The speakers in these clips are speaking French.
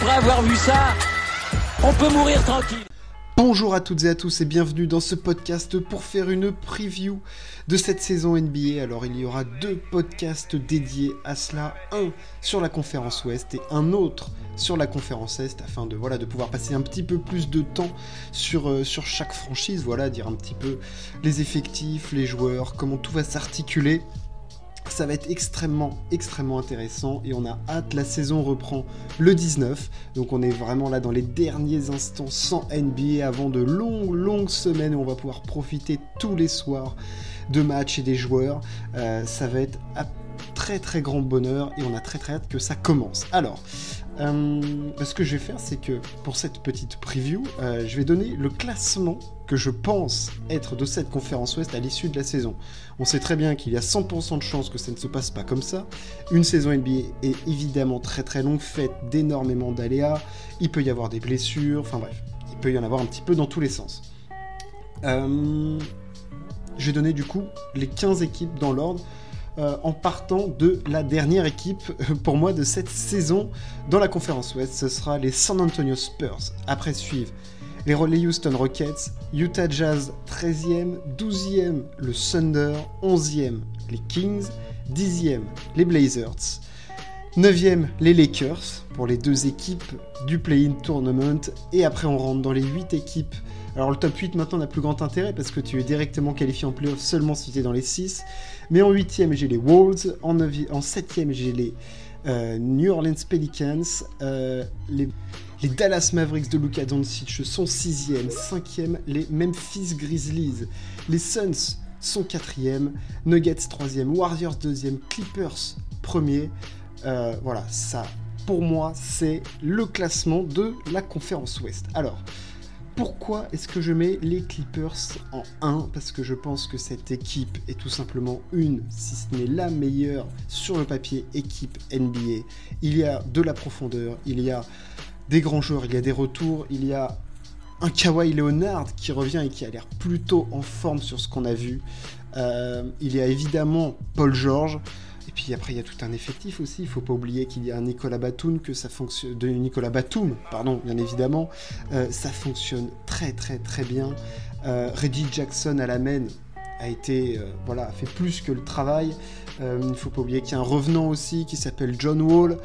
après avoir vu ça, on peut mourir tranquille. Bonjour à toutes et à tous et bienvenue dans ce podcast pour faire une preview de cette saison NBA. Alors il y aura deux podcasts dédiés à cela, un sur la conférence Ouest et un autre sur la conférence Est afin de voilà de pouvoir passer un petit peu plus de temps sur, euh, sur chaque franchise, voilà, dire un petit peu les effectifs, les joueurs, comment tout va s'articuler ça va être extrêmement, extrêmement intéressant et on a hâte. La saison reprend le 19, donc on est vraiment là dans les derniers instants sans NBA avant de longues, longues semaines où on va pouvoir profiter tous les soirs de matchs et des joueurs. Euh, ça va être à très très grand bonheur et on a très très hâte que ça commence. Alors, euh, ce que je vais faire, c'est que pour cette petite preview, euh, je vais donner le classement que je pense être de cette conférence Ouest à l'issue de la saison. On sait très bien qu'il y a 100% de chances que ça ne se passe pas comme ça. Une saison NBA est évidemment très très longue, faite d'énormément d'aléas. Il peut y avoir des blessures, enfin bref, il peut y en avoir un petit peu dans tous les sens. Euh, je vais donner du coup les 15 équipes dans l'ordre. Euh, en partant de la dernière équipe euh, pour moi de cette saison dans la conférence Ouest. Ce sera les San Antonio Spurs. Après suivre les Houston Rockets, Utah Jazz 13e, 12e le Thunder, 11e les Kings, 10e les Blazers, 9e les Lakers pour les deux équipes du Play-in Tournament et après on rentre dans les 8 équipes. Alors le top 8 maintenant n'a plus grand intérêt parce que tu es directement qualifié en playoff seulement si tu es dans les 6. Mais en 8e j'ai les Wolves, en, 7e j'ai les euh, New Orleans Pelicans, euh, les les Dallas Mavericks de Luka Doncic sont 6e, 5e, les Memphis Grizzlies. Les Suns sont 4e, Nuggets 3e, Warriors 2e, Clippers 1er. Euh, voilà, ça, pour moi, c'est le classement de la conférence Ouest. Alors, pourquoi est-ce que je mets les Clippers en 1 Parce que je pense que cette équipe est tout simplement une, si ce n'est la meilleure sur le papier équipe NBA. Il y a de la profondeur, il y a des grands joueurs, il y a des retours, il y a un Kawhi Leonard qui revient et qui a l'air plutôt en forme sur ce qu'on a vu. Euh, il y a évidemment Paul George. Et puis après, il y a tout un effectif aussi. Il faut pas oublier qu'il y a un Nicolas Batum, que ça fonctionne, Nicolas Batum, pardon, bien évidemment. Euh, ça fonctionne très très très bien. Euh, Reggie Jackson à la main a été, voilà, fait plus que le travail. il ne faut pas oublier qu'il y a un revenant aussi qui s'appelle John Wall.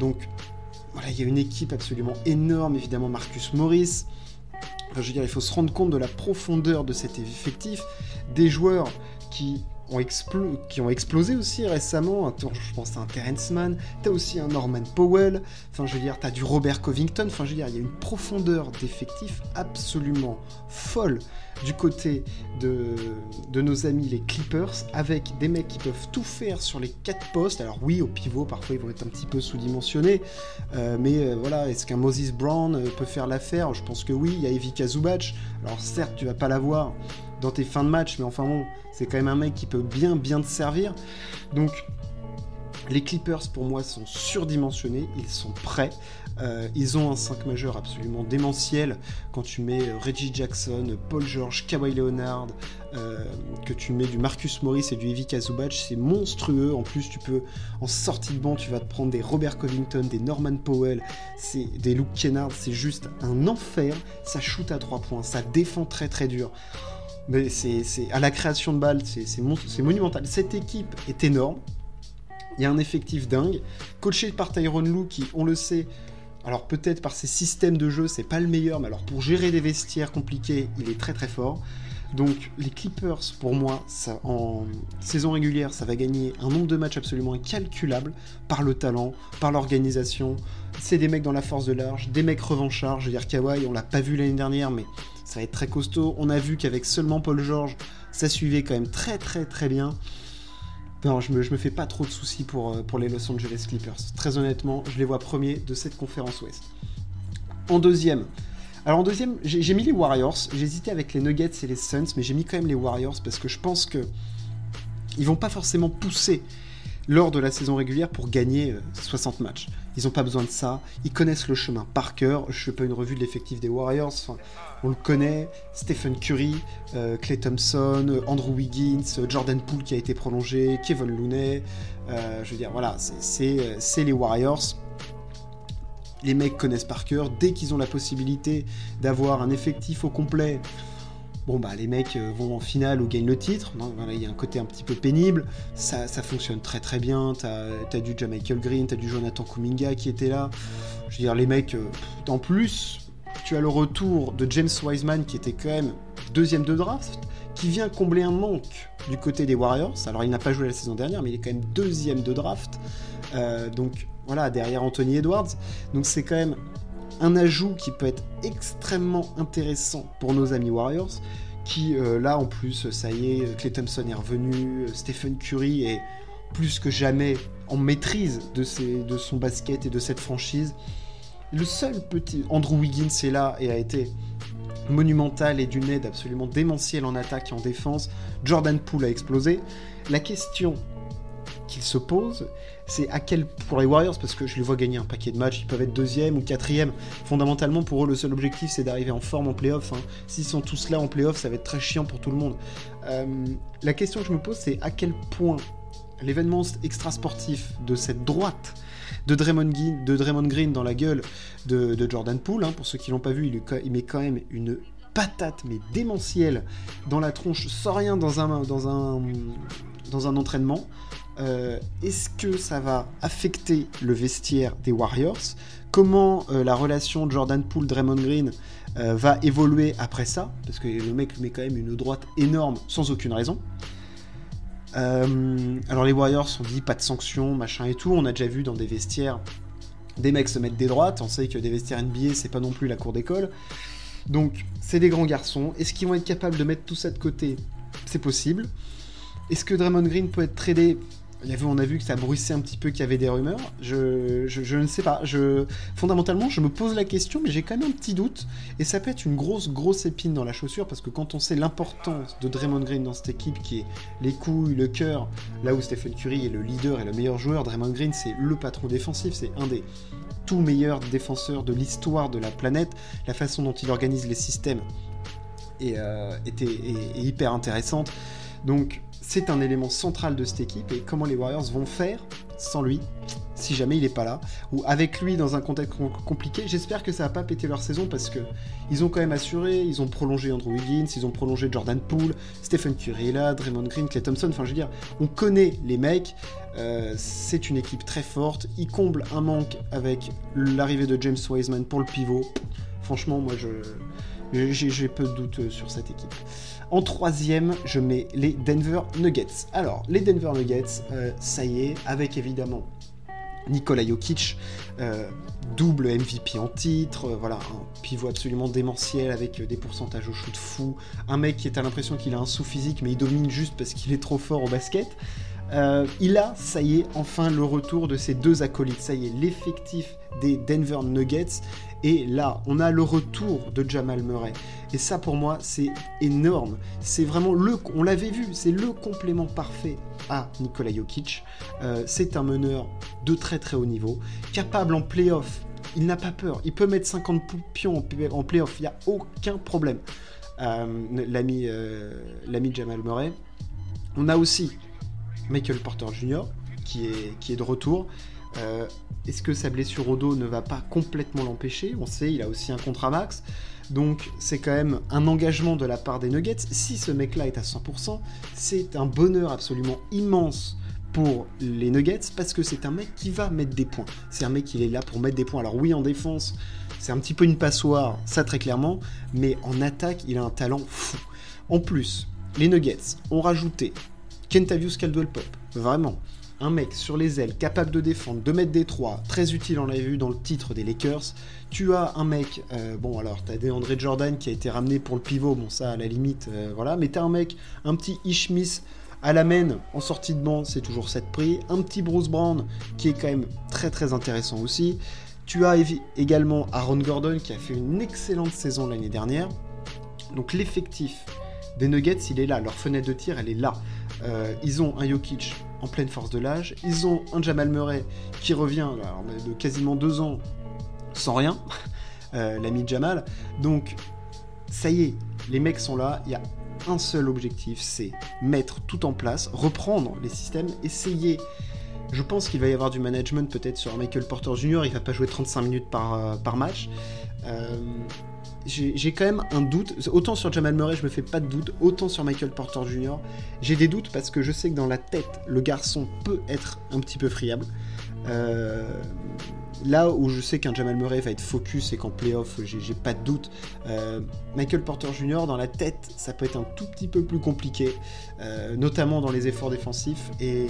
donc voilà, il y a une équipe absolument énorme, évidemment Marcus Morris. je veux dire, il faut se rendre compte de la profondeur de cet effectif, des joueurs qui qui ont explosé aussi récemment. Je pense à un Terence Mann, t'as aussi un Norman Powell, enfin je veux dire, t'as du Robert Covington, enfin je veux dire, il y a une profondeur d'effectifs absolument folle du côté de, de nos amis les Clippers, avec des mecs qui peuvent tout faire sur les quatre postes. Alors oui, au pivot, parfois ils vont être un petit peu sous-dimensionnés, euh, mais euh, voilà, est-ce qu'un Moses Brown euh, peut faire l'affaire? Je pense que oui, il y a Evika Zubac, alors certes, tu vas pas l'avoir dans tes fins de match, mais enfin bon, c'est quand même un mec qui peut bien bien te servir. Donc les Clippers pour moi sont surdimensionnés, ils sont prêts. Euh, ils ont un 5 majeur absolument démentiel. Quand tu mets euh, Reggie Jackson, Paul George, Kawhi Leonard, euh, que tu mets du Marcus Morris et du Evie Kazubac, c'est monstrueux. En plus, tu peux, en sortie de banc, tu vas te prendre des Robert Covington, des Norman Powell, des Luke Kennard, c'est juste un enfer. Ça shoot à 3 points, ça défend très très dur. Mais c'est à la création de balles, c'est monumental. Cette équipe est énorme. Il y a un effectif dingue, coaché par Tyrone Lou qui, on le sait, alors peut-être par ses systèmes de jeu, c'est pas le meilleur, mais alors pour gérer des vestiaires compliqués, il est très très fort. Donc les Clippers, pour moi, en saison régulière, ça va gagner un nombre de matchs absolument incalculable par le talent, par l'organisation. C'est des mecs dans la force de large, des mecs revanchards. Je veux dire, Kawhi, on l'a pas vu l'année dernière, mais ça va être très costaud. On a vu qu'avec seulement Paul George, ça suivait quand même très très très bien. Je me, me fais pas trop de soucis pour, euh, pour les Los Angeles Clippers. Très honnêtement, je les vois premiers de cette conférence Ouest. En deuxième, alors j'ai mis les Warriors. J'hésitais avec les Nuggets et les Suns, mais j'ai mis quand même les Warriors parce que je pense que ils vont pas forcément pousser lors de la saison régulière pour gagner 60 euh, matchs. Ils n'ont pas besoin de ça. Ils connaissent le chemin par cœur. Je ne fais pas une revue de l'effectif des Warriors. on le connaît. Stephen Curry, euh, Clay Thompson, Andrew Wiggins, Jordan Poole qui a été prolongé, Kevin Looney. Euh, je veux dire, voilà, c'est les Warriors. les mecs connaissent par cœur. Dès qu'ils ont la possibilité d'avoir un effectif au complet, bon bah les mecs euh, vont en finale ou gagnent le titre. il y a un côté un petit peu pénible. Ça, fonctionne très très bien. T'as as du Michael Green, t'as du Jonathan Kuminga qui était là. Je veux dire, les mecs, euh, en plus, tu as le retour de James Wiseman qui était quand même deuxième de draft, qui vient combler un manque du côté des Warriors. Alors il n'a pas joué la saison dernière, mais il est quand même deuxième de draft. Euh, donc voilà, derrière Anthony Edwards. Donc c'est quand même un ajout qui peut être extrêmement intéressant pour nos amis Warriors. Qui euh, là en plus, ça y est, Clay Thompson est revenu, Stephen Curry est plus que jamais en maîtrise de, de son basket et de cette franchise. Le seul petit. Andrew Wiggins est là et a été monumental et d'une aide absolument démentielle en attaque et en défense. Jordan Poole a explosé. La question qu'il se pose, c'est à quel pour les Warriors, parce que je les vois gagner un paquet de matchs, ils peuvent être deuxième ou quatrième. Fondamentalement, pour eux, le seul objectif, c'est d'arriver en forme en playoff. Hein. S'ils sont tous là en playoff, ça va être très chiant pour tout le monde. Euh, la question que je me pose, c'est à quel point l'événement extra-sportif de cette droite de Draymond, Green, dans la gueule de, Jordan Poole. Hein. Pour ceux qui l'ont pas vu, il, met quand même une patate mais démentielle dans la tronche sans rien dans un entraînement. Euh, est-ce que ça va affecter le vestiaire des Warriors? Comment euh, la relation Jordan Poole-Draymond Green euh, va évoluer après ça? Parce que le mec met quand même une droite énorme sans aucune raison. Alors les Warriors ont dit pas de sanctions, machin et tout. On a déjà vu dans des vestiaires des mecs se mettre des droites. On sait que des vestiaires NBA, c'est pas non plus la cour d'école. Donc c'est des grands garçons. Est-ce qu'ils vont être capables de mettre tout ça de côté? C'est possible. Est-ce que Draymond Green peut être tradé? On a vu que ça bruissait un petit peu qu'il y avait des rumeurs. Je, ne sais pas. Fondamentalement, je me pose la question, mais j'ai quand même un petit doute. Et ça peut être une grosse, grosse épine dans la chaussure, parce que quand on sait l'importance de Draymond Green dans cette équipe, qui est les couilles, le cœur, là où Stephen Curry est le leader et le meilleur joueur, Draymond Green, c'est le patron défensif, c'est un des tout meilleurs défenseurs de l'histoire de la planète. La façon dont il organise les systèmes est, euh, était, est hyper intéressante. Donc, c'est un élément central de cette équipe et comment les Warriors vont faire sans lui, si jamais il n'est pas là, ou avec lui dans un contexte compliqué. J'espère que ça va pas péter leur saison parce que ils ont quand même assuré, ils ont prolongé Andrew Wiggins, ils ont prolongé Jordan Poole, Stephen Curry là, Draymond Green, Clay Thompson. Enfin, je veux dire, on connaît les mecs. Euh, c'est une équipe très forte. Ils comblent un manque avec l'arrivée de James Wiseman pour le pivot. Franchement, moi, je j'ai peu de doutes sur cette équipe. En troisième, je mets les Denver Nuggets. Alors, les Denver Nuggets, euh, ça y est, avec évidemment Nikola Jokic, euh, double MVP en titre, euh, voilà, un pivot absolument démentiel avec des pourcentages au shoot fou, un mec qui est à l'impression qu'il a un sous-physique mais il domine juste parce qu'il est trop fort au basket. il a, ça y est, enfin le retour de ses deux acolytes. Ça y est, l'effectif des Denver Nuggets et là, on a le retour de Jamal Murray. Et ça, pour moi, c'est énorme. C'est vraiment le. On l'avait vu, c'est le complément parfait à Nikola Jokic. Euh, c'est un meneur de très très haut niveau, capable en playoff. Il n'a pas peur. Il peut mettre 50 pions en playoff. Il n'y a aucun problème. Euh, euh, l'ami Jamal Murray. On a aussi Michael Porter Jr. qui est, qui est de retour. Euh, est-ce que sa blessure au dos ne va pas complètement l'empêcher? On sait, il a aussi un contrat max. Donc c'est quand même un engagement de la part des Nuggets. Si ce mec-là est à 100%, c'est un bonheur absolument immense pour les Nuggets parce que c'est un mec qui va mettre des points. C'est un mec qui est là pour mettre des points. Alors oui, en défense, c'est un petit peu une passoire, ça très clairement, mais en attaque, il a un talent fou. En plus, les Nuggets ont rajouté Kentavious Caldwell Pop, vraiment un mec sur les ailes, capable de défendre, de mettre des trois, très utile, on l'a vu dans le titre des Lakers. Tu as un mec, euh, bon alors t'as des André Jordan qui a été ramené pour le pivot, bon ça à la limite, euh, voilà, mais t'as un mec, un petit Ishmis à la main en sortie de banc, c'est toujours 7 prix. Un petit Bruce Brown qui est quand même très très intéressant aussi. Tu as également Aaron Gordon qui a fait une excellente saison l'année dernière. Donc l'effectif des Nuggets, il est là. Leur fenêtre de tir, elle est là. Euh, ils ont un Jokic en pleine force de l'âge. Ils ont un Jamal Murray qui revient de quasiment deux ans sans rien, euh, l'ami Jamal. Donc, ça y est, les mecs sont là. Il y a un seul objectif, c'est mettre tout en place, reprendre les systèmes, essayer Je pense qu'il va y avoir du management peut-être sur Michael Porter Jr. Il va pas jouer 35 minutes par, euh, match. Euh, j'ai quand même un doute. Autant sur Jamal Murray, je me fais pas de doute. Autant sur Michael Porter Jr., j'ai des doutes parce que je sais que dans la tête, le garçon peut être un petit peu friable. Euh, là où je sais qu'un Jamal Murray va être focus et qu'en playoff, j'ai pas de doute. Michael Porter Jr., dans la tête, ça peut être un tout petit peu plus compliqué, notamment dans les efforts défensifs. Et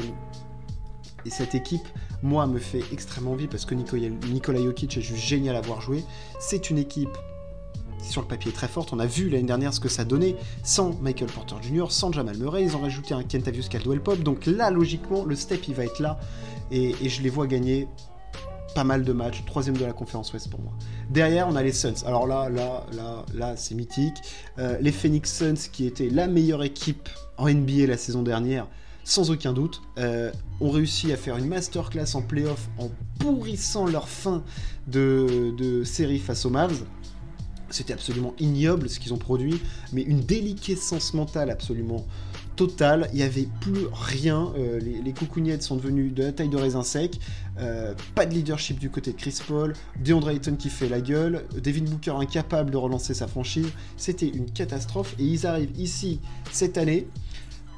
et cette équipe, moi, me fait extrêmement envie parce que Nikola Jokic est juste génial à voir jouer. C'est une équipe sur le papier très forte. On a vu l'année dernière ce que ça donnait sans Michael Porter Jr., sans Jamal Murray. Ils ont rajouté un Kentavious Caldwell Pop. Donc là, logiquement, le step, il va être là. Et, je les vois gagner pas mal de matchs. Troisième de la conférence Ouest pour moi. Derrière, on a les Suns. Alors là, là, là, là, c'est mythique. Euh, les Phoenix Suns, qui étaient la meilleure équipe en NBA la saison dernière, sans aucun doute, euh, ont réussi à faire une masterclass en playoff en pourrissant leur fin de, série face aux Mavs. C'était absolument ignoble ce qu'ils ont produit, mais une déliquescence mentale absolument totale. Il n'y avait plus rien. Euh, les, les sont devenus de la taille de raisin sec. Euh, pas de leadership du côté de Chris Paul. DeAndre Ayton qui fait la gueule. Devin Booker incapable de relancer sa franchise. C'était une catastrophe. Et ils arrivent ici cette année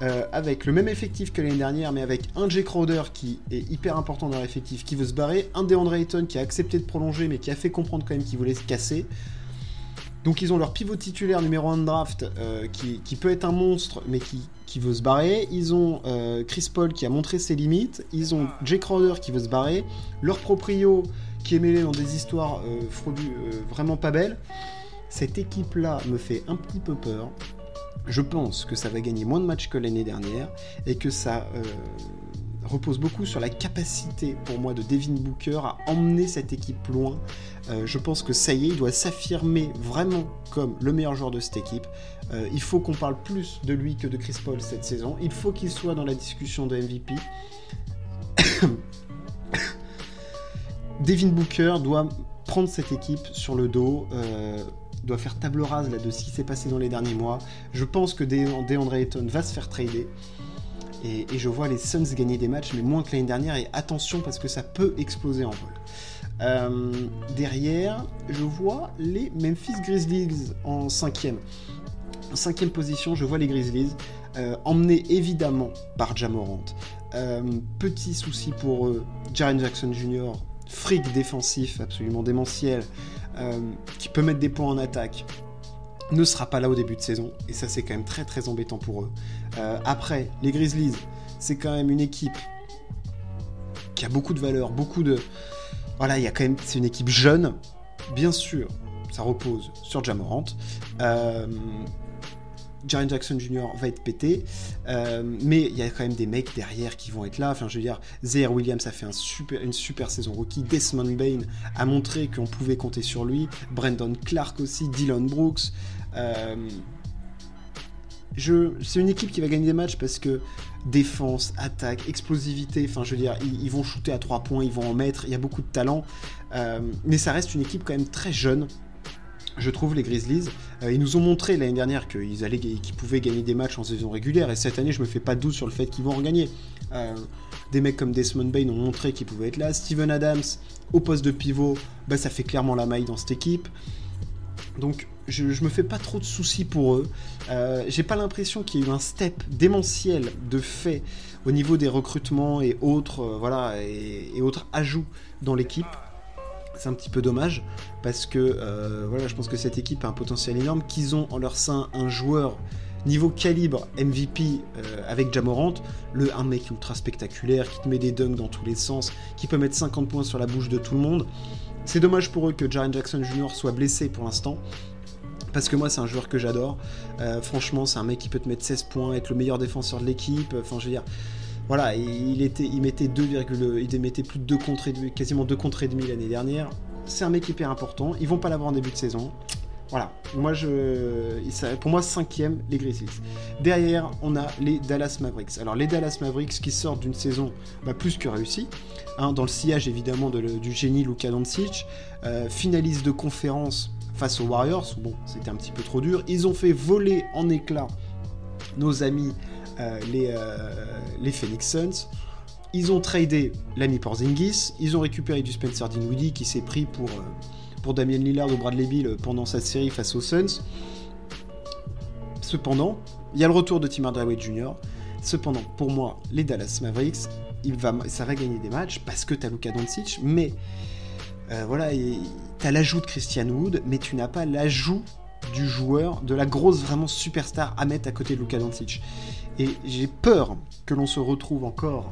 euh, avec le même effectif que l'année dernière, mais avec un Jay Crowder qui est hyper important dans l'effectif, qui veut se barrer, un DeAndre Ayton qui a accepté de prolonger, mais qui a fait comprendre quand même qu'il voulait se casser. Donc ils ont leur pivot titulaire numéro 1 de draft, euh, qui, peut être un monstre, mais qui, veut se barrer. Ils ont euh, Chris Paul qui a montré ses limites. Ils ont Jay Crowder qui veut se barrer. Leur proprio qui est mêlé dans des histoires vraiment pas belles. Cette équipe-là me fait un petit peu peur je pense que ça va gagner moins de matchs que l'année dernière et que ça euh, repose beaucoup sur la capacité pour moi de Devin Booker à emmener cette équipe loin. Euh, je pense que ça y est, il doit s'affirmer vraiment comme le meilleur joueur de cette équipe. Euh, il faut qu'on parle plus de lui que de Chris Paul cette saison. Il faut qu'il soit dans la discussion de MVP. Devin Booker doit prendre cette équipe sur le dos doit faire table rase là, de ce qui s'est passé dans les derniers mois. Je pense que DeAndre Ayton va se faire trader. Et, je vois les Suns gagner des matchs, mais moins que l'année dernière. Et attention, parce que ça peut exploser en vol. Euh, derrière, je vois les Memphis Grizzlies en cinquième. En cinquième position, je vois les Grizzlies, euh, emmenés évidemment par Jamorant. Euh, petit souci pour eux, Jaren Jackson Jr., fric défensif absolument démentiel, qui peut mettre des points en attaque, ne sera pas là au début de saison. Et ça, c'est quand même très très embêtant pour eux. Euh, après, les Grizzlies, c'est quand même une équipe qui a beaucoup de valeur, beaucoup de. Voilà, il y a quand même. C'est une équipe jeune. Bien sûr, ça repose sur Jamorant. Euh, Jaren Jackson Jr. va être pété, euh, mais il y a quand même des mecs derrière qui vont être là. Enfin, je veux dire, Zaire Williams a fait une super saison rookie. Desmond Bain a montré qu'on pouvait compter sur lui. Brandon Clark aussi, Dylan Brooks. Euh, c'est une équipe qui va gagner des matchs parce que défense, attaque, explosivité, enfin je veux dire, ils, vont shooter à 3 points, ils vont en mettre, il y a beaucoup de talent. Euh, mais ça reste une équipe quand même très jeune je trouve, les Grizzlies. Euh, ils nous ont montré l'année dernière qu'ils allaient, qu'ils pouvaient gagner des matchs en saison régulière, et cette année, je me fais pas de doute sur le fait qu'ils vont en gagner. Euh, des mecs comme Desmond Bain ont montré qu'ils pouvaient être là. Steven Adams, au poste de pivot, bah, ça fait clairement la maille dans cette équipe. Donc, je, me fais pas trop de soucis pour eux. Euh, j'ai pas l'impression qu'il y ait eu un step démentiel de fait au niveau des recrutements et autres, voilà, et autres ajouts dans l'équipe c'est un petit peu dommage parce que euh, voilà, je pense que cette équipe a un potentiel énorme, qu'ils ont en leur sein un joueur niveau calibre MVP euh, avec Jamorant, le un mec ultra spectaculaire qui te met des dunks dans tous les sens, qui peut mettre 50 points sur la bouche de tout le monde. C'est dommage pour eux que Jaren Jackson Jr. soit blessé pour l'instant. Parce que moi, c'est un joueur que j'adore. Euh, franchement, c'est un mec qui peut te mettre 16 points, être le meilleur défenseur de l'équipe. Enfin, je veux dire, voilà, il, était, il mettait 2, il mettait plus de 2 contre quasiment 2 contre et demi l'année dernière. C'est un mec hyper important. Ils vont pas l'avoir en début de saison. Voilà, moi je, pour moi cinquième les Grizzlies. Derrière, on a les Dallas Mavericks. Alors les Dallas Mavericks qui sortent d'une saison bah, plus que réussie, hein, dans le sillage évidemment du génie Luka Doncic, euh, finaliste de conférence face aux Warriors. Bon, c'était un petit peu trop dur. Ils ont fait voler en éclats nos amis euh, les, euh, les Phoenix Suns. Ils ont tradé l'ami Porzingis, ils ont récupéré du Spencer Dinwiddie qui s'est pris pour, euh, pour Damien Lillard ou Bradley Bill pendant sa série face aux Suns. Cependant, il y a le retour de Tim Hardaway Jr. Cependant, pour moi, les Dallas Mavericks, il va, ça va gagner des matchs parce que tu as Luka Doncic, mais euh, voilà, tu as l'ajout de Christian Wood, mais tu n'as pas l'ajout du joueur, de la grosse vraiment superstar à mettre à côté de Luka Doncic. Et j'ai peur que l'on se retrouve encore.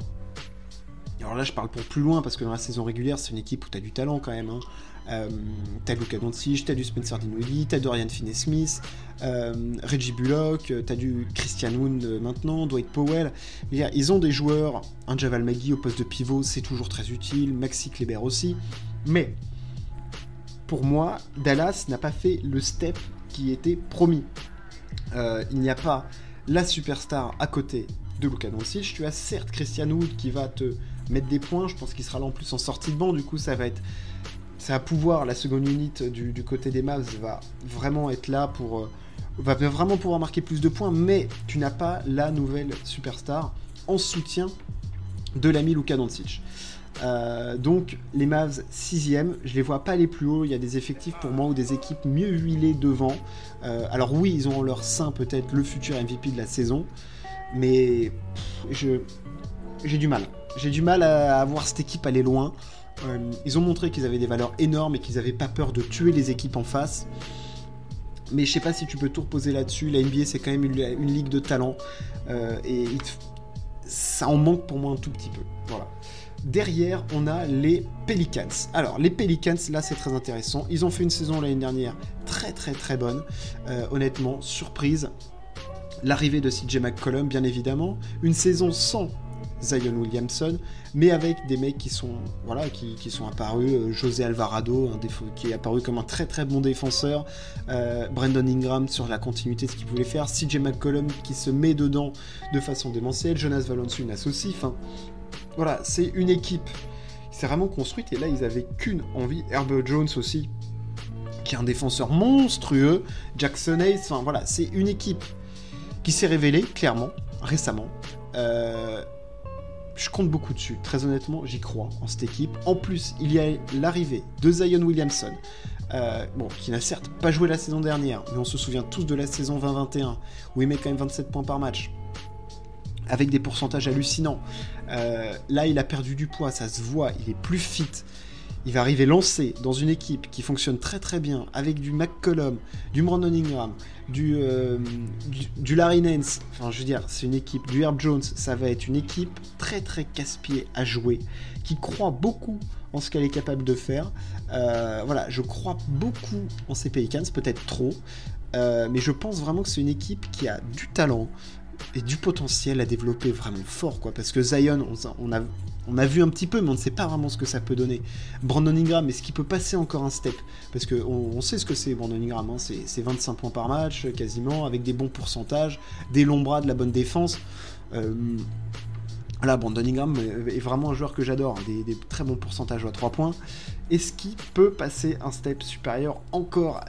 Alors là, je parle pour plus loin parce que dans la saison régulière, c'est une équipe où tu as du talent quand même. Hein. Euh, t'as Luka Doncic, t'as du Spencer Dinwiddie, t'as Dorian Finney-Smith, euh, Reggie Bullock, t'as du Christian Wood maintenant, Dwight Powell. Ils ont des joueurs, un Javal Magui au poste de pivot, c'est toujours très utile, Maxi Kleber aussi. Mais pour moi, Dallas n'a pas fait le step qui était promis. il n'y a pas la superstar à côté de Luka Doncic. Tu as certes Christian Wood qui va te mettre des points. Je pense qu'il sera là en plus en sortie de banc. Du coup, ça va être ça va pouvoir, la seconde unité du, côté des Mavs va vraiment être là pour. Euh, va vraiment pouvoir marquer plus de points, mais tu n'as pas la nouvelle superstar en soutien de l'ami Luka Doncic. Euh, donc les Mavs 6ème, je les vois pas aller plus haut, il y a des effectifs pour moi ou des équipes mieux huilées devant. Euh, alors oui, ils ont en leur sein peut-être le futur MVP de la saison, mais j'ai du mal. J'ai du mal à, voir cette équipe aller loin. Euh, ils ont montré qu'ils avaient des valeurs énormes et qu'ils n'avaient pas peur de tuer les équipes en face. Mais je sais pas si tu peux tout reposer là-dessus. La NBA, c'est quand même une, ligue de talent. Et ça en manque pour moi un tout petit peu. Voilà. Derrière, on a les Pelicans. Alors, les Pelicans, là, c'est très intéressant. Ils ont fait une saison l'année dernière très, très, très bonne. Euh, honnêtement, surprise. L'arrivée de CJ McCollum, bien évidemment. Une saison sans Zion Williamson, mais avec des mecs qui sont, voilà, qui, sont apparus. Euh, José Alvarado, qui est apparu comme un très très bon défenseur. Euh, Brandon Ingram sur la continuité de ce qu'il voulait faire. CJ McCollum qui se met dedans de façon démentielle. Jonas Valanciunas aussi. Enfin, voilà, c'est une équipe qui s'est vraiment construite. Et là, ils avaient qu'une envie. Herbert Jones aussi, qui est un défenseur monstrueux. Jackson Hayes. Enfin, voilà, c'est une équipe qui s'est révélée clairement récemment. Euh, je compte beaucoup dessus. Très honnêtement, j'y crois en cette équipe. En plus, il y a l'arrivée de Zion Williamson, euh, qui n'a certes pas joué la saison dernière, mais on se souvient tous de la saison 2021, où il met quand même 27 points par match, avec des pourcentages hallucinants. Euh, là, il a perdu du poids, ça se voit, il est plus fit. Il va arriver lancé dans une équipe qui fonctionne très très bien, avec du McCollum, du Brandon Ingram, du, euh, du, Larry Nance, enfin je veux dire, c'est une équipe, du Herb Jones, ça va être une équipe très très casse-pied à jouer, qui croit beaucoup en ce qu'elle est capable de faire. Euh, voilà, je crois beaucoup en ces Pelicans, peut-être trop, mais je pense vraiment que c'est une équipe qui a du talent et du potentiel à développer vraiment fort, quoi, parce que Zion, on a on a vu un petit peu, mais on ne sait pas vraiment ce que ça peut donner. Brandon Ingram, est-ce qu'il peut passer encore un step? Parce qu'on on sait ce que c'est Brandon Ingram, hein. c'est 25 points par match quasiment, avec des bons pourcentages, des longs bras, de la bonne défense. Euh, voilà, Brandon Ingram est vraiment un joueur que j'adore, des, des, très bons pourcentages à 3 points. Est-ce qu'il peut passer un step supérieur encore?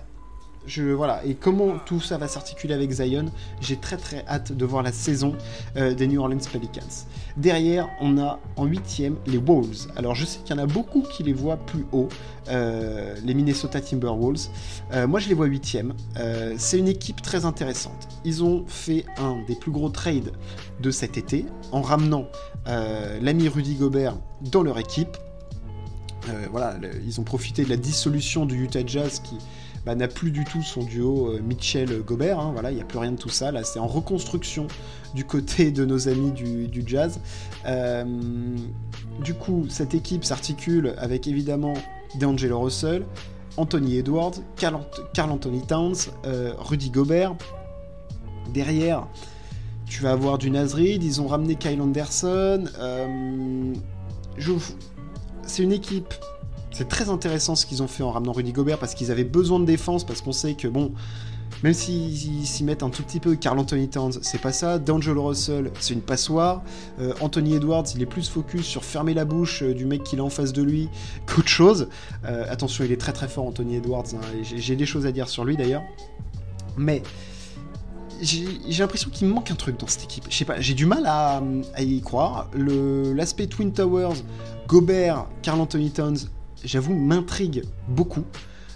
Voilà. Et comment tout ça va s'articuler avec Zion J'ai très très hâte de voir la saison euh, des New Orleans Pelicans. Derrière, on a en huitième les Wolves. Alors je sais qu'il y en a beaucoup qui les voient plus haut, euh, les Minnesota Timberwolves. Euh, moi je les vois huitième. C'est une équipe très intéressante. Ils ont fait un des plus gros trades de cet été en ramenant l'ami Rudy Gobert dans leur équipe. voilà, ils ont profité de la dissolution du Utah Jazz qui bah, n'a plus du tout son duo euh, Mitchell-Gobert. Hein, voilà, il n'y a plus rien de tout ça. Là, c'est en reconstruction du côté de nos amis du, jazz. Euh, du coup, cette équipe s'articule avec évidemment D'Angelo Russell, Anthony Edwards, Carl, Anthony Towns, euh, Rudy Gobert. Derrière, tu vas avoir du Nazrid. Ils ont ramené Kyle Anderson. C'est une équipe c'est très intéressant ce qu'ils ont fait en ramenant Rudy Gobert parce qu'ils avaient besoin de défense, parce qu'on sait que, bon, même s'ils s'y mettent un tout petit peu, Carl Anthony Towns, c'est pas ça. D'Angelo Russell, c'est une passoire. Euh, Anthony Edwards, il est plus focus sur fermer la bouche euh, du mec qu'il a en face de lui qu'autre chose. Euh, attention, il est très très fort, Anthony Edwards. Hein, j'ai des choses à dire sur lui d'ailleurs. Mais j'ai l'impression qu'il manque un truc dans cette équipe. Je sais pas, j'ai du mal à, y croire. L'aspect Twin Towers, Gobert, Carl Anthony Towns, j'avoue, m'intrigue beaucoup.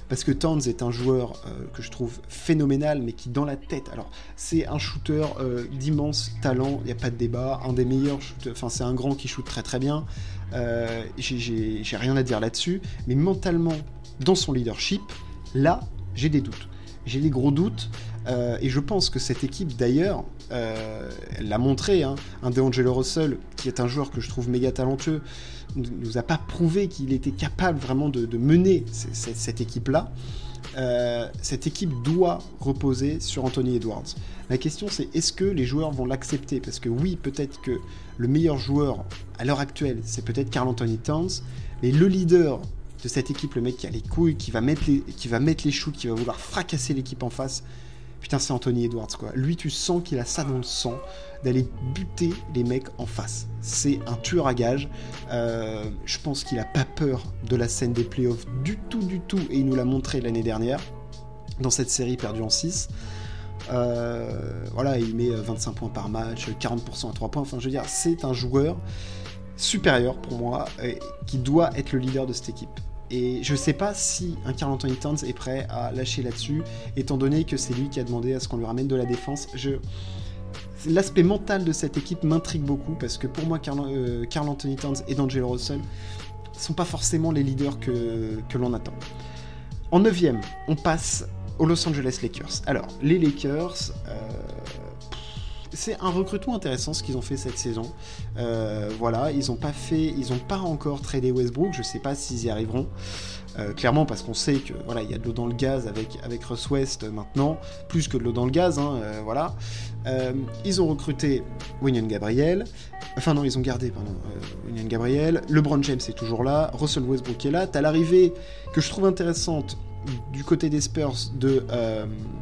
Parce que Towns est un joueur euh, que je trouve phénoménal, mais qui dans la tête, alors c'est un shooter euh, d'immense talent, il n'y a pas de débat, un des meilleurs enfin c'est un grand qui shoot très très bien, euh, j'ai rien à dire là-dessus, mais mentalement, dans son leadership, là, j'ai des doutes. J'ai des gros doutes, et je pense que cette équipe d'ailleurs, elle l'a montré, hein, un DeAngelo Russell, qui est un joueur que je trouve méga talentueux, nous a pas prouvé qu'il était capable vraiment de, mener cette, équipe-là. Euh, cette équipe doit reposer sur Anthony Edwards. La question c'est est-ce que les joueurs vont l'accepter? Parce que oui, peut-être que le meilleur joueur à l'heure actuelle, c'est peut-être Carl Anthony Towns, mais le leader de cette équipe, le mec qui a les couilles, qui va mettre les, shoots, qui va vouloir fracasser l'équipe en face, putain c'est Anthony Edwards quoi. Lui tu sens qu'il a ça dans le sang d'aller buter les mecs en face. C'est un tueur à gage. Euh, je pense qu'il a pas peur de la scène des playoffs du tout, du tout, et il nous l'a montré l'année dernière dans cette série perdue en 6. Euh, voilà, il met 25 points par match, 40% à 3 points. Enfin, je veux dire, c'est un joueur supérieur pour moi qui doit être le leader de cette équipe. Et je sais pas si un Carl Anthony Towns est prêt à lâcher là-dessus, étant donné que c'est lui qui a demandé à ce qu'on lui ramène de la défense. Je, l'aspect mental de cette équipe m'intrigue beaucoup parce que pour moi, Carl, euh, Anthony Towns et D'Angelo Russell sont pas forcément les leaders que, l'on attend. En neuvième, on passe aux Los Angeles Lakers. Alors, les Lakers, euh, c'est un recrutement intéressant ce qu'ils ont fait cette saison. Euh, voilà, ils n'ont pas fait, ils n'ont pas encore tradé Westbrook. Je sais pas s'ils y arriveront. Euh, clairement parce qu'on sait que voilà il y a de l'eau dans le gaz avec avec Russ West maintenant plus que de l'eau dans le gaz hein, euh, voilà ils ont recruté William Gabriel enfin non ils ont gardé pardon William Gabriel LeBron James est toujours là Russell Westbrook est là t'as l'arrivée que je trouve intéressante du côté des Spurs de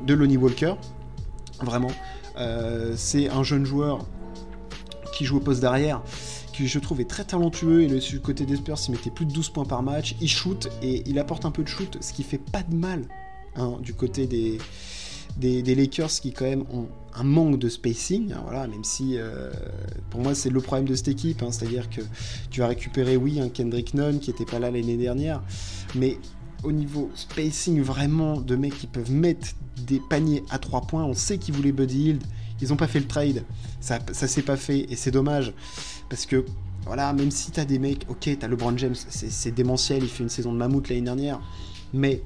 de Lonnie Walker vraiment euh, c'est un jeune joueur qui joue au poste d'arrière, qui je trouve est très talentueux. Et le côté des Spurs, il mettait plus de 12 points par match. Il shoot et il apporte un peu de shoot, ce qui fait pas de mal hein, du côté des, Lakers qui quand même ont un manque de spacing, voilà, même si euh, pour moi c'est le problème de cette équipe, hein, c'est-à-dire que tu as récupéré oui un Kendrick Nunn qui était pas là l'année dernière, mais au niveau spacing vraiment de mecs qui peuvent mettre des paniers à 3 points. On sait qu'ils voulaient Buddy Hield. Ils n'ont pas fait le trade. Ça, ça s'est pas fait et c'est dommage. Parce que, voilà, même si t'as des mecs, ok, t'as LeBron James, c'est démentiel, il fait une saison de mammouth l'année dernière. Mais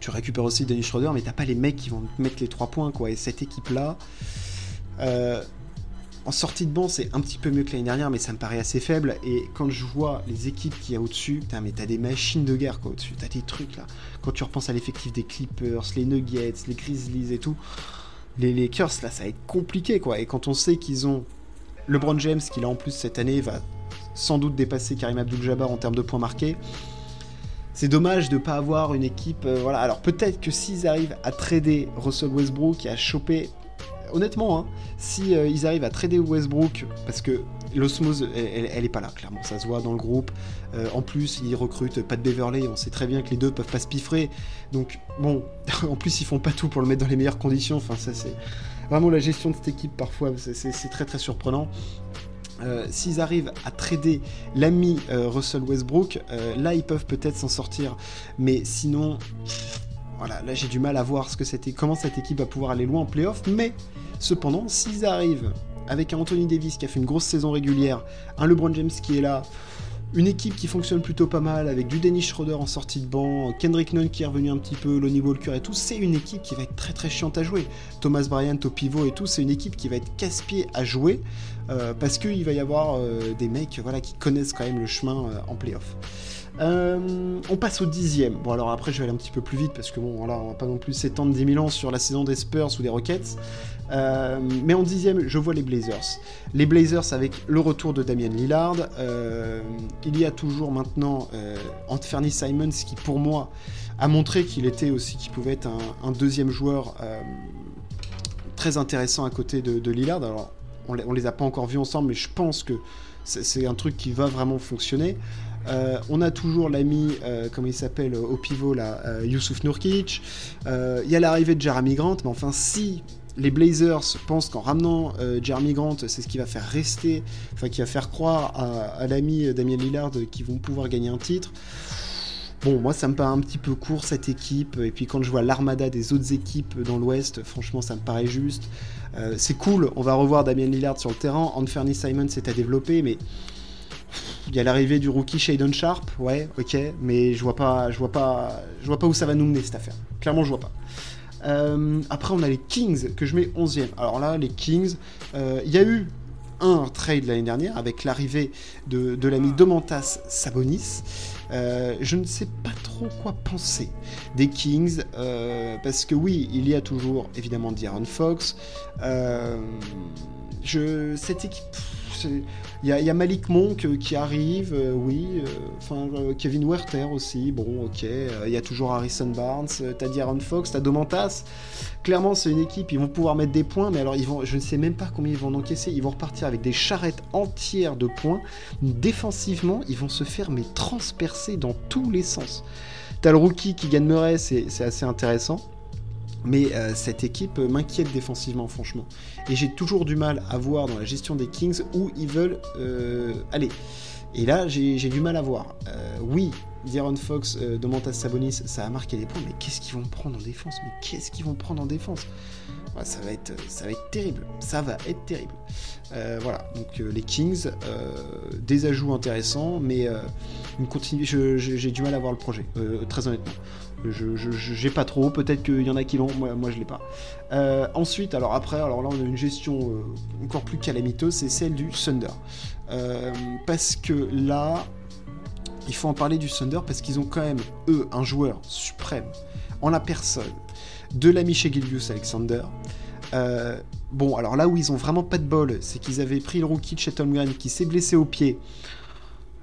tu récupères aussi Dennis Schroeder, mais t'as pas les mecs qui vont mettre les 3 points, quoi. Et cette équipe-là, euh, en sortie de banc, c'est un petit peu mieux que l'année dernière, mais ça me paraît assez faible. Et quand je vois les équipes qu'il y a au-dessus, mais t'as des machines de guerre quoi au-dessus, t'as des trucs là. Quand tu repenses à l'effectif des Clippers, les Nuggets, les Grizzlies et tout, les Lakers là, ça va être compliqué quoi. Et quand on sait qu'ils ont LeBron James, qui là en plus cette année va sans doute dépasser Karim Abdul-Jabbar en termes de points marqués. C'est dommage de ne pas avoir une équipe. Euh, voilà. Alors peut-être que s'ils arrivent à trader Russell Westbrook et à choper honnêtement, hein, si euh, ils arrivent à trader Westbrook, parce que l'osmose, elle, est pas là, clairement, ça se voit dans le groupe. Euh, en plus, ils recrutent Pat Beverley, on sait très bien que les deux peuvent pas se piffrer. Donc, bon, en plus, ils font pas tout pour le mettre dans les meilleures conditions. Enfin, ça, c'est vraiment la gestion de cette équipe, parfois, c'est très très surprenant. Euh, s'ils arrivent à trader l'ami Russell Westbrook, là ils peuvent peut-être s'en sortir. Mais sinon, voilà, là j'ai du mal à voir ce que comment cette équipe va pouvoir aller loin en playoff, mais cependant, s'ils arrivent avec un Anthony Davis qui a fait une grosse saison régulière, un LeBron James qui est là, une équipe qui fonctionne plutôt pas mal, avec du Dennis Schroeder en sortie de banc, Kendrick Nunn qui est revenu un petit peu, Lonnie Walker et tout, c'est une équipe qui va être très très chiante à jouer. Thomas Bryant au et tout, c'est une équipe qui va être casse-pied à jouer, euh, parce qu'il va y avoir euh, des mecs voilà, qui connaissent quand même le chemin euh, en playoff. Euh, on passe au dixième. Bon, alors après, je vais aller un petit peu plus vite parce que bon, voilà, on va pas non plus s'étendre 10 000 ans sur la saison des Spurs ou des Rockets. Euh, mais en dixième, je vois les Blazers. Les Blazers avec le retour de Damian Lillard. Euh, il y a toujours maintenant Anthony Simons qui, pour moi, a montré qu'il était aussi, qu'il pouvait être un, deuxième joueur très intéressant à côté de, Lillard. Alors, on, on les a pas encore vus ensemble, mais je pense que c'est un truc qui va vraiment fonctionner. Euh, on a toujours l'ami, euh, comment il s'appelle, au pivot là, euh, Youssouf Nourkic. Il y a l'arrivée de Jeremy Grant, mais enfin, si les Blazers pensent qu'en ramenant Jeremy Grant, c'est ce qui va faire rester, enfin qui va faire croire à, l'ami Damien Lillard qu'ils vont pouvoir gagner un titre. Bon, moi ça me paraît un petit peu court cette équipe, et puis quand je vois l'armada des autres équipes dans l'Ouest, franchement ça me paraît juste. c'est cool, on va revoir Damien Lillard sur le terrain, Anthony Simon s'est à développer, mais il y a l'arrivée du rookie Shadon Sharp, ouais, ok, mais je vois pas, je vois pas, je vois pas où ça va nous mener cette affaire. Clairement, je vois pas. Euh, après, on a les Kings que je mets 11e. Alors là, les Kings, euh, il y a eu un trade l'année dernière avec l'arrivée de, l'ami Domantas Sabonis. Euh, je ne sais pas trop quoi penser des Kings, parce que oui, il y a toujours évidemment D'Aaron Fox. je, cette équipe il y, a Malik Monk euh, qui arrive, euh, oui. Euh, enfin, Kevin Werther aussi. Bon, ok. Il y a toujours Harrison Barnes. t'as D'Aaron Fox, t'as Domantas. Clairement, c'est une équipe. Ils vont pouvoir mettre des points, mais alors ils vont. Je ne sais même pas combien ils vont encaisser. Ils vont repartir avec des charrettes entières de points. Défensivement, ils vont se faire mais transpercer dans tous les sens. T'as le rookie qui gagne c'est assez intéressant. Mais euh, cette équipe m'inquiète défensivement, franchement. Et j'ai toujours du mal à voir dans la gestion des Kings où ils veulent euh, aller. Et là, j'ai du mal à voir. Euh, oui, D'Aaron Fox, Domantas Sabonis, ça a marqué des points, mais qu'est-ce qu'ils vont prendre en défense? Mais qu'est-ce qu'ils vont prendre en défense? Ça, va ça va être terrible. Ça va être terrible. Voilà, donc les Kings, des ajouts intéressants, mais j'ai du mal à voir le projet, très honnêtement. Je j'ai pas trop, peut-être qu'il y en a qui l'ont, moi, moi je l'ai pas. Euh, ensuite, alors après, alors là on a une gestion euh, encore plus calamiteuse, c'est celle du Thunder. Euh, parce que là, il faut en parler du Thunder parce qu'ils ont quand même, eux, un joueur suprême en la personne de l'ami chez Gilius Alexander. Bon, alors là où ils ont vraiment pas de bol, c'est qu'ils avaient pris le rookie de Tom Green qui s'est blessé au pied.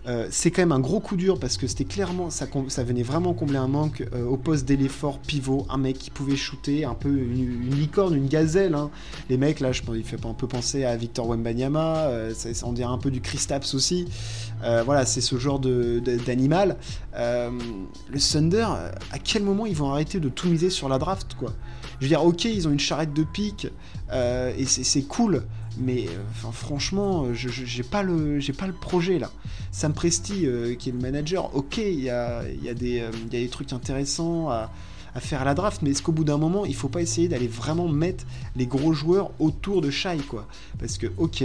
Euh, c'est quand même un gros coup dur parce que c'était clairement, ça, venait vraiment combler un manque euh, au poste d'éléphant pivot, un mec qui pouvait shooter, un peu une, licorne, une gazelle. Hein. Les mecs là, je il fait un peu penser à Victor Wembanyama, euh, ça, on dirait un peu du Kristaps aussi. voilà, c'est ce genre d'animal. le Thunder, à quel moment ils vont arrêter de tout miser sur la draft quoi? Je veux dire, ok, ils ont une charrette de pique et c'est cool mais euh, franchement, je j'ai pas le j'ai pas le projet là. Sam Presti euh, qui est le manager, ok, il y a, des, euh, trucs intéressants à, faire à la draft, mais est-ce qu'au bout d'un moment, il faut pas essayer d'aller vraiment mettre les gros joueurs autour de Shai quoi? Parce que ok,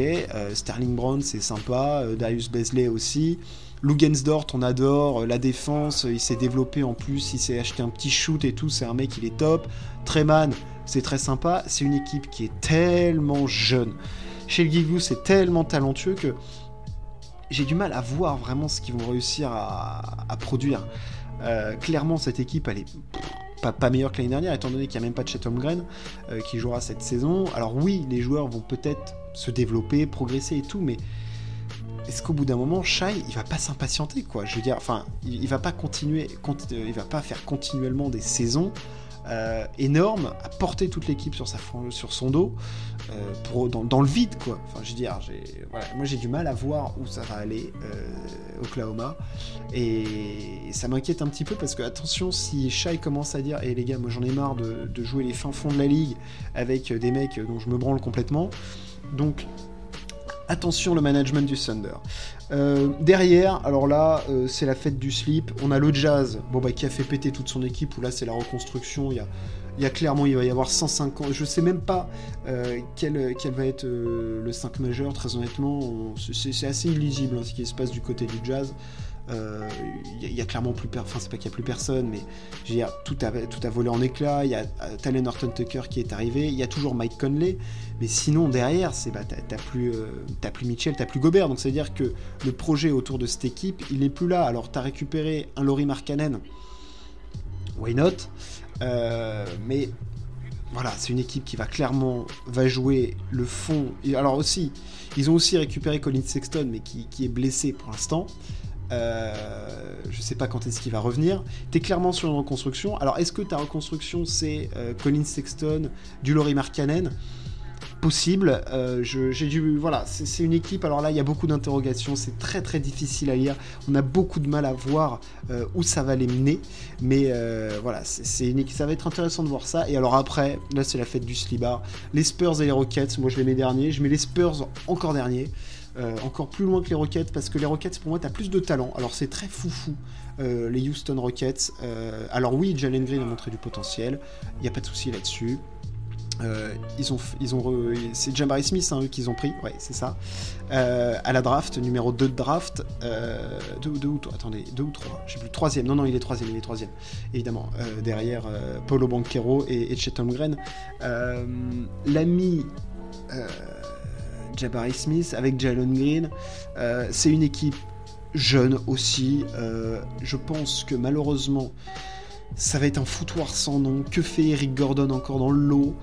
Sterling Brown c'est sympa, Darius Besley aussi. Lugensdort, on adore, la défense, il s'est développé en plus, il s'est acheté un petit shoot et tout, c'est un mec, il est top. Treman, c'est très sympa, c'est une équipe qui est tellement jeune. Chez le Gigou, c'est tellement talentueux que j'ai du mal à voir vraiment ce qu'ils vont réussir à, produire. Euh, clairement, cette équipe, elle est pas, meilleure que l'année dernière, étant donné qu'il n'y a même pas de Chet Holmgren euh, qui jouera cette saison. Alors oui, les joueurs vont peut-être se développer, progresser et tout, mais est-ce qu'au bout d'un moment, Shai, il va pas s'impatienter, quoi? Je veux dire, enfin, il, il va pas continuer, il va pas faire continuellement des saisons euh, énorme à porter toute l'équipe sur, son dos euh, dans, le vide quoi. Je moi j'ai du mal à voir où ça va aller euh, Oklahoma. Et, ça m'inquiète un petit peu parce que attention si Shai commence à dire et eh, les gars moi j'en ai marre de, de, jouer les fins fonds de la ligue avec des mecs dont je me branle complètement. Donc attention le management du Thunder. Euh, derrière, alors là, euh, c'est la fête du slip. On a le Jazz, bon bah qui a fait péter toute son équipe. Où là, c'est la reconstruction. Il y a, y clairement, il va y avoir 150. Je sais même pas euh, quel, va être le 5 majeur. Très honnêtement, c'est assez illisible hein, ce qui se passe du côté du Jazz. Il euh, y, a clairement plus personne, enfin c'est pas qu'il y a plus personne, mais tout a, volé en éclats. Il y a euh, Talen Norton Tucker qui est arrivé, il y a toujours Mike Conley, mais sinon derrière, c'est bah, t'as plus, euh, plus Mitchell, t'as plus Gobert, donc c'est à dire que le projet autour de cette équipe, il n'est plus là. Alors t'as récupéré un Laurie Markkanen, why not? Mais voilà, c'est une équipe qui va clairement va jouer le fond. Alors aussi, ils ont aussi récupéré Colin Sexton, mais qui est blessé pour l'instant. Euh, je sais pas quand est-ce qu'il va revenir. Tu es clairement sur une reconstruction. Alors, est-ce que ta reconstruction, c'est euh, Colin Sexton, du Laurie Markkanen? Possible. Euh, j'ai dû, voilà, c'est une équipe. Alors là, il y a beaucoup d'interrogations. C'est très très difficile à lire. On a beaucoup de mal à voir où ça va les mener. Mais voilà. Ça va être intéressant de voir ça. Et alors après, là, c'est la fête du slibar. Les Spurs et les Rockets. Moi, je les mets derniers. Je mets les Spurs encore derniers. Encore plus loin que les Rockets parce que les Rockets pour moi t'as plus de talent. Alors c'est très foufou les Houston Rockets. Alors oui Jalen Green a montré du potentiel. Il n'y a pas de souci là-dessus. Euh, ils ont, ils ont c'est Jamari Smith hein, qu'ils ont pris, ouais, c'est ça. Euh, à la draft, numéro 2 de draft, euh, deux, deux, ou attendez, deux ou trois, je sais plus, troisième, non, non, il est troisième, il est troisième, évidemment, euh, derrière Paulo Banquero et, et Chet Holmgren. L'ami Jabari Smith avec Jalen Green, c'est une équipe jeune aussi. je pense que malheureusement, ça va être un foutoir sans nom. Que fait Eric Gordon encore dans le lot?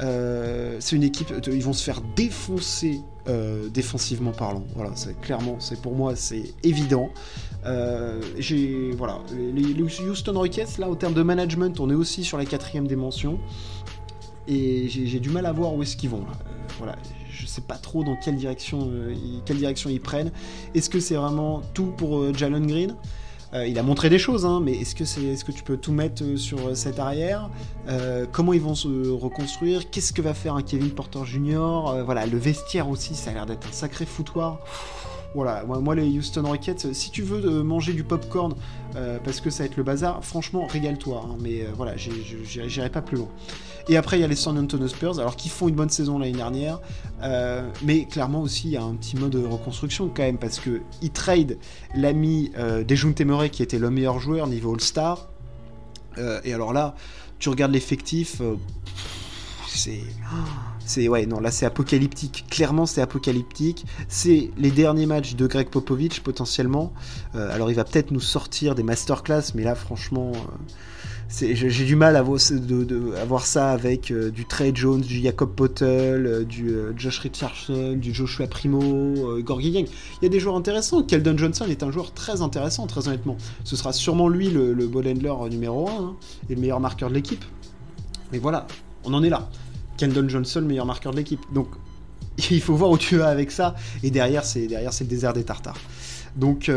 Euh, C'est une équipe, euh, ils vont se faire défoncer euh, défensivement parlant. Voilà, c'est clairement, c'est pour moi, c'est évident. j'ai voilà, les, Houston Rockets là, au terme de management, on est aussi sur la quatrième dimension et j'ai du mal à voir où est-ce qu'ils vont. voilà, je sais pas trop dans quelle direction, quelle direction ils prennent. Est-ce que c'est vraiment tout pour Jalen Green? Euh, il a montré des choses, hein, mais est-ce que, que tu peux tout mettre euh, sur euh, cette arrière? Comment ils vont se reconstruire? Qu'est-ce que va faire un Kevin Porter Jr. Voilà, le vestiaire aussi, ça a l'air d'être un sacré foutoir. Voilà, moi, les Houston Rockets, si tu veux manger du popcorn parce que ça va être le bazar, franchement, régale-toi. Hein, mais voilà, j'irai pas plus loin. Et après, il y a les San Antonio Spurs, alors qui font une bonne saison l'année dernière, euh, mais clairement aussi, il y a un petit mode de reconstruction quand même, parce que ils trade l'ami euh, Dejounte Murray, qui était le meilleur joueur niveau All-Star. Euh, et alors là, tu regardes l'effectif, euh, c'est. C'est ouais non là c'est apocalyptique clairement c'est apocalyptique c'est les derniers matchs de Greg Popovich potentiellement alors il va peut-être nous sortir des masterclass mais là franchement j'ai du mal à, voir ça avec euh, du Trey Jones, du Jacob Pottel, euh, du euh, Josh Richardson, du Joshua Primo, Gorgie Yang. Il y a des joueurs intéressants. Keldon Johnson est un joueur très intéressant, très honnêtement. Ce sera sûrement lui le, le ball handler numéro 1 hein, et le meilleur marqueur de l'équipe. Mais voilà, on en est là. Keldon Johnson, le meilleur marqueur de l'équipe. Donc il faut voir où tu vas avec ça. Et derrière, c'est derrière, c'est le désert des Tartares. Donc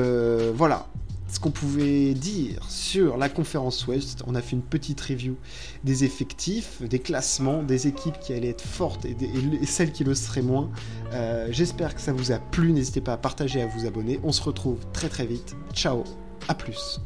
voilà, ce qu'on pouvait dire sur la conférence Ouest. On a fait une petite review des effectifs, des classements, des équipes qui allaient être fortes et, celles qui le seraient moins. Euh, j'espère que ça vous a plu. N'hésitez pas à partager, à vous abonner. On se retrouve très très vite. Ciao, à plus.